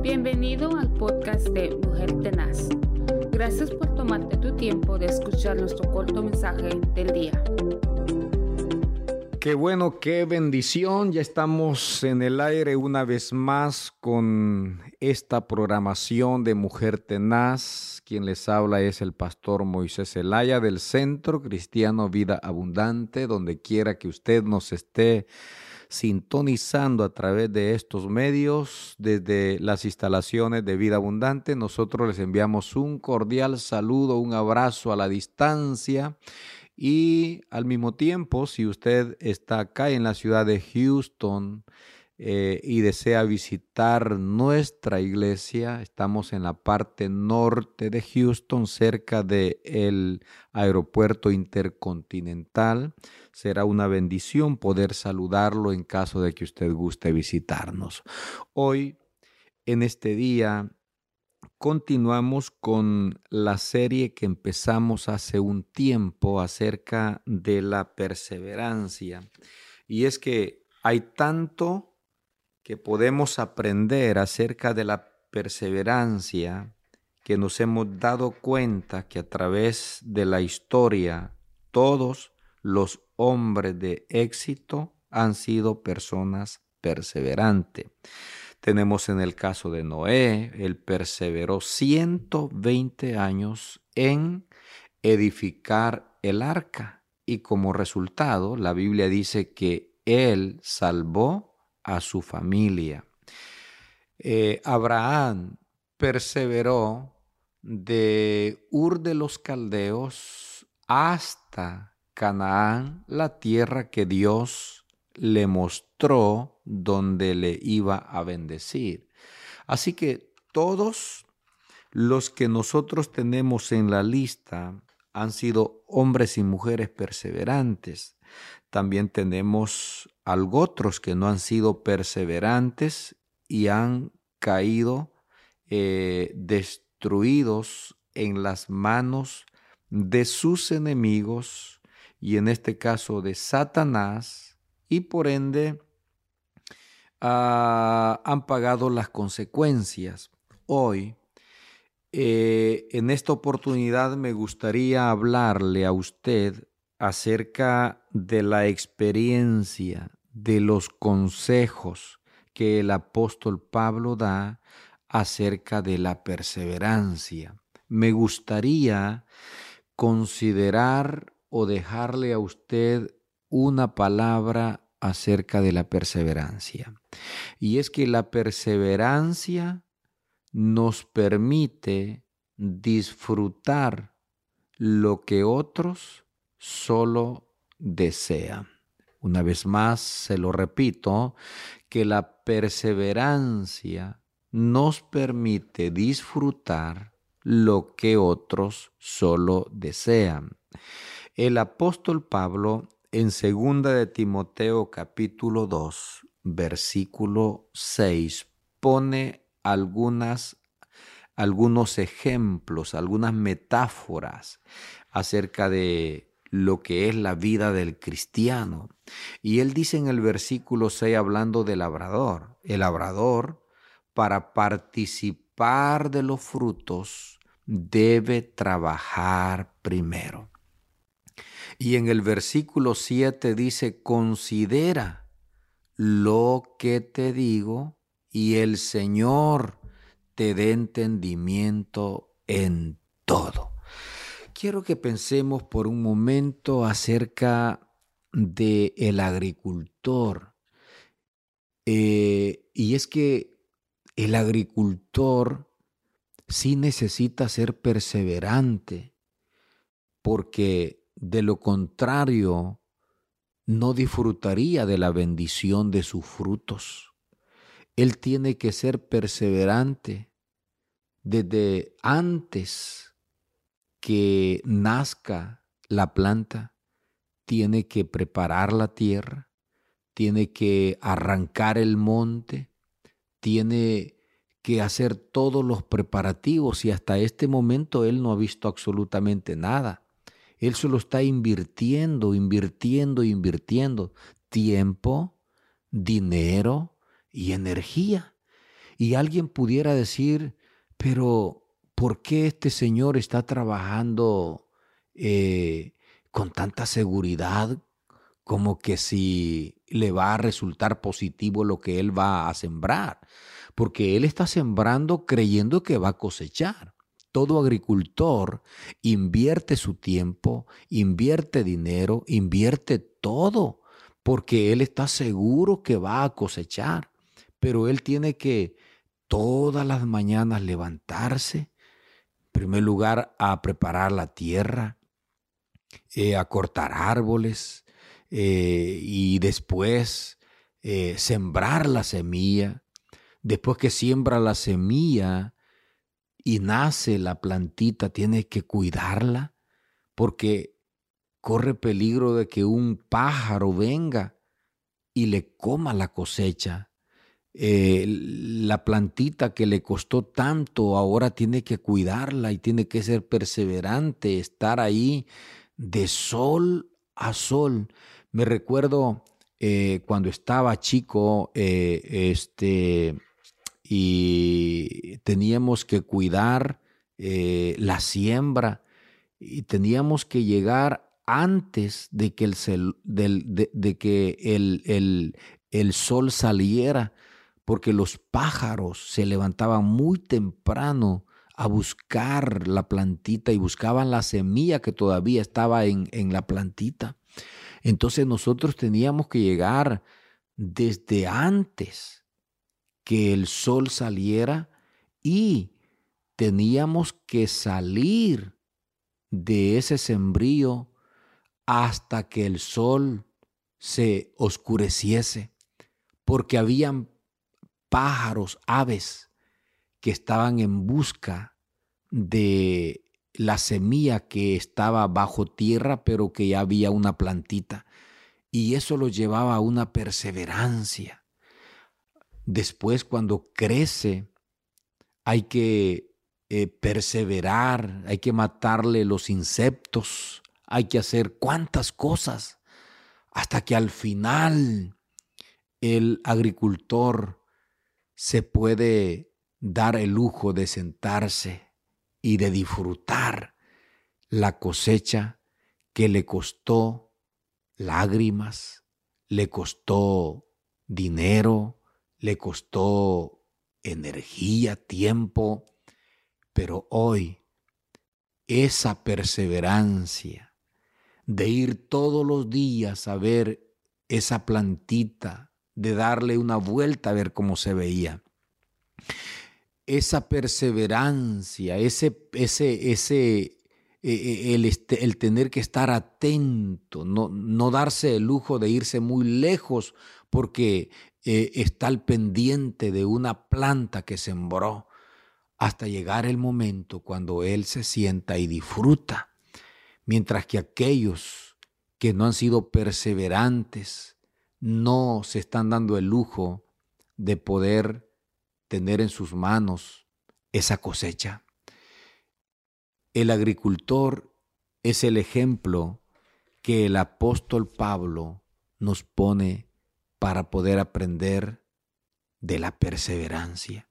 Bienvenido al podcast de Mujer Tenaz. Gracias por tomarte tu tiempo de escuchar nuestro corto mensaje del día. Qué bueno, qué bendición. Ya estamos en el aire una vez más con esta programación de Mujer Tenaz. Quien les habla es el pastor Moisés Elaya del Centro Cristiano Vida Abundante, donde quiera que usted nos esté sintonizando a través de estos medios desde las instalaciones de Vida Abundante. Nosotros les enviamos un cordial saludo, un abrazo a la distancia y al mismo tiempo, si usted está acá en la ciudad de Houston eh, y desea visitar nuestra iglesia, estamos en la parte norte de Houston, cerca del aeropuerto intercontinental. Será una bendición poder saludarlo en caso de que usted guste visitarnos. Hoy, en este día, continuamos con la serie que empezamos hace un tiempo acerca de la perseverancia. Y es que hay tanto que podemos aprender acerca de la perseverancia que nos hemos dado cuenta que a través de la historia todos los hombres de éxito han sido personas perseverantes. Tenemos en el caso de Noé, él perseveró 120 años en edificar el arca y como resultado la Biblia dice que él salvó a su familia. Eh, Abraham perseveró de Ur de los Caldeos hasta Canaán, la tierra que Dios le mostró donde le iba a bendecir. Así que todos los que nosotros tenemos en la lista han sido hombres y mujeres perseverantes. También tenemos algo otros que no han sido perseverantes y han caído eh, destruidos en las manos de sus enemigos y en este caso de Satanás y por ende Ah, han pagado las consecuencias. Hoy, eh, en esta oportunidad me gustaría hablarle a usted acerca de la experiencia, de los consejos que el apóstol Pablo da acerca de la perseverancia. Me gustaría considerar o dejarle a usted una palabra acerca de la perseverancia. Y es que la perseverancia nos permite disfrutar lo que otros solo desean. Una vez más, se lo repito, que la perseverancia nos permite disfrutar lo que otros solo desean. El apóstol Pablo en segunda de Timoteo capítulo 2, versículo 6 pone algunas algunos ejemplos, algunas metáforas acerca de lo que es la vida del cristiano. Y él dice en el versículo 6 hablando del labrador, el labrador para participar de los frutos debe trabajar primero. Y en el versículo 7 dice, considera lo que te digo y el Señor te dé entendimiento en todo. Quiero que pensemos por un momento acerca de el agricultor. Eh, y es que el agricultor sí necesita ser perseverante porque de lo contrario, no disfrutaría de la bendición de sus frutos. Él tiene que ser perseverante desde antes que nazca la planta. Tiene que preparar la tierra, tiene que arrancar el monte, tiene que hacer todos los preparativos y hasta este momento él no ha visto absolutamente nada. Él solo está invirtiendo, invirtiendo, invirtiendo tiempo, dinero y energía. Y alguien pudiera decir, pero ¿por qué este señor está trabajando eh, con tanta seguridad como que si le va a resultar positivo lo que él va a sembrar? Porque él está sembrando creyendo que va a cosechar. Todo agricultor invierte su tiempo, invierte dinero, invierte todo, porque él está seguro que va a cosechar. Pero él tiene que todas las mañanas levantarse, primer lugar a preparar la tierra, eh, a cortar árboles eh, y después eh, sembrar la semilla. Después que siembra la semilla y nace la plantita, tiene que cuidarla porque corre peligro de que un pájaro venga y le coma la cosecha eh, la plantita que le costó tanto, ahora tiene que cuidarla y tiene que ser perseverante, estar ahí de sol a sol. Me recuerdo eh, cuando estaba chico, eh, este, y teníamos que cuidar la siembra y teníamos que llegar antes de que el, de, que el, el sol saliera porque los pájaros se levantaban muy temprano a buscar la plantita y buscaban la semilla que todavía estaba en, en la plantita. Entonces nosotros teníamos que llegar desde antes que el sol saliera y teníamos que salir de ese sembrío hasta que el sol se oscureciese, porque habían pájaros, aves que estaban en busca de la semilla que estaba bajo tierra, pero que ya había una plantita. Y eso lo llevaba a una perseverancia. Después, cuando crece, hay que eh, perseverar, hay que matarle los insectos, hay que hacer cuantas cosas, hasta que al final el agricultor se puede dar el lujo de sentarse y de disfrutar la cosecha que le costó lágrimas, le costó dinero, le costó energía, tiempo, pero hoy esa perseverancia de ir todos los días a ver esa plantita de darle una vuelta a ver cómo se veía. Esa perseverancia, ese, ese, ese, eh, eh, el, este, el, tener que estar atento, no, no, darse el lujo de irse muy lejos porque eh, está al pendiente de una planta que sembró, hasta llegar el momento cuando él se sienta y disfruta, mientras que aquellos que no han sido perseverantes, no se están dando el lujo de poder tener en sus manos esa cosecha. El agricultor es el ejemplo que el apóstol Pablo nos pone para poder aprender de la perseverancia.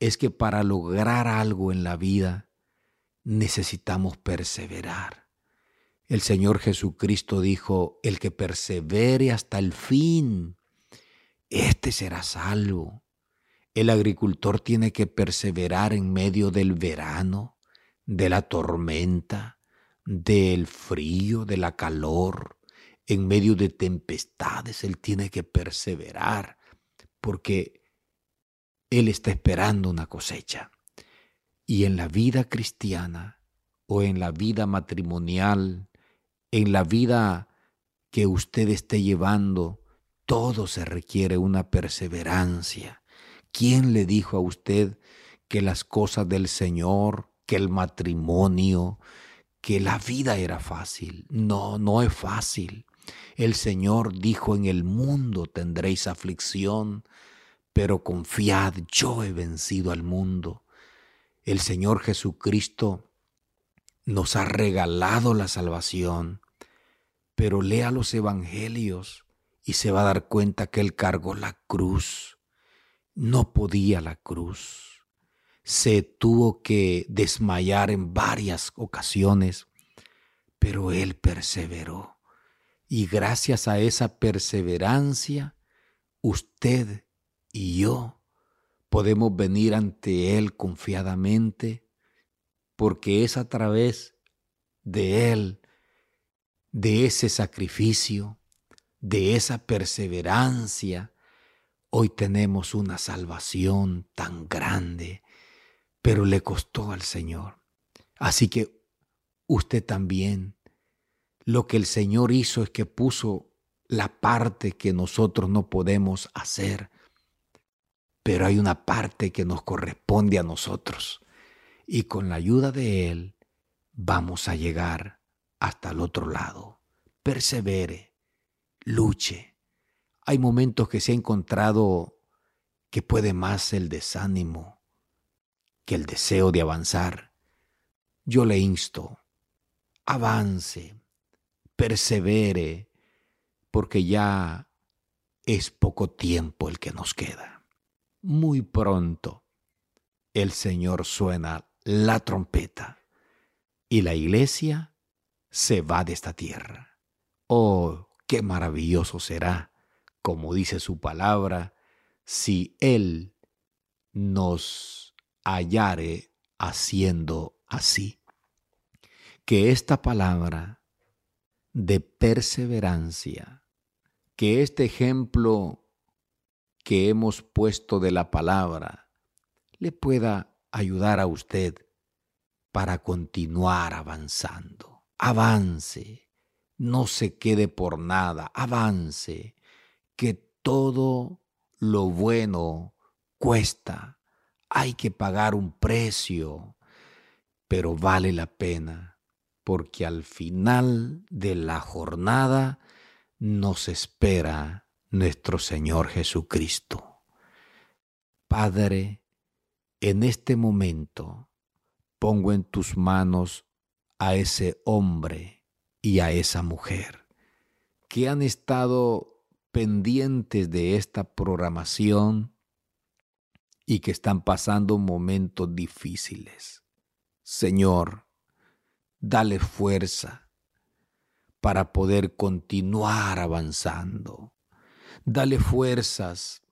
Es que para lograr algo en la vida necesitamos perseverar. El Señor Jesucristo dijo, el que persevere hasta el fin, este será salvo. El agricultor tiene que perseverar en medio del verano, de la tormenta, del frío, de la calor, en medio de tempestades, él tiene que perseverar, porque él está esperando una cosecha. Y en la vida cristiana o en la vida matrimonial, en la vida que usted esté llevando, todo se requiere una perseverancia. ¿Quién le dijo a usted que las cosas del Señor, que el matrimonio, que la vida era fácil? No, no es fácil. El Señor dijo, en el mundo tendréis aflicción, pero confiad, yo he vencido al mundo. El Señor Jesucristo nos ha regalado la salvación, pero lea los evangelios y se va a dar cuenta que Él cargó la cruz, no podía la cruz. Se tuvo que desmayar en varias ocasiones, pero él perseveró. Y gracias a esa perseverancia, usted y yo podemos venir ante Él confiadamente, porque es a través de Él, de ese sacrificio, de esa perseverancia, hoy tenemos una salvación tan grande, pero le costó al Señor. Así que usted también lo que el Señor hizo es que puso la parte que nosotros no podemos hacer, pero hay una parte que nos corresponde a nosotros. Y con la ayuda de Él vamos a llegar hasta el otro lado. Persevere, luche. Hay momentos que se ha encontrado que puede más el desánimo que el deseo de avanzar. Yo le insto, avance, persevere, porque ya es poco tiempo el que nos queda. Muy pronto el Señor suena la trompeta y la iglesia se va de esta tierra. Oh, qué maravilloso será, como dice su palabra, si Él nos hallare haciendo así. Que esta palabra de perseverancia, que este ejemplo que hemos puesto de la palabra le pueda ayudar a usted para continuar avanzando. Avance, no se quede por nada, avance, que todo lo bueno cuesta, hay que pagar un precio, pero vale la pena porque al final de la jornada nos espera nuestro Señor Jesucristo. Padre, en este momento pongo en tus manos a ese hombre y a esa mujer que han estado pendientes de esta programación y que están pasando momentos difíciles. Señor, dale fuerza para poder continuar avanzando. Dale fuerzas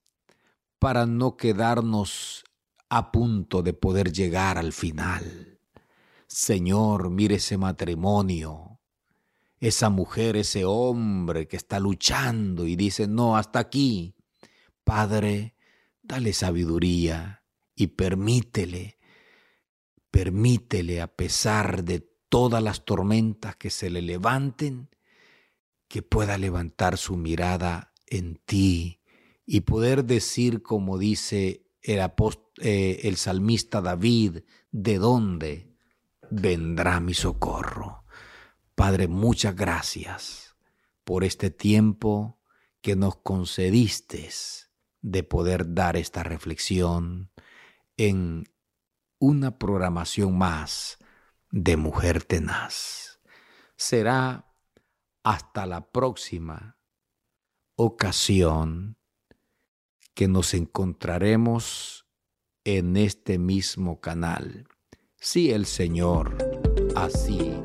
para no quedarnos a punto de poder llegar al final. Señor, mire ese matrimonio, esa mujer, ese hombre que está luchando y dice, no, hasta aquí. Padre, dale sabiduría y permítele, permítele a pesar de todas las tormentas que se le levanten, que pueda levantar su mirada en ti y poder decir como dice el, eh, el salmista David, ¿de dónde vendrá mi socorro? Padre, muchas gracias por este tiempo que nos concediste de poder dar esta reflexión en una programación más de mujer tenaz. Será hasta la próxima ocasión que nos encontraremos en este mismo canal, si el Señor así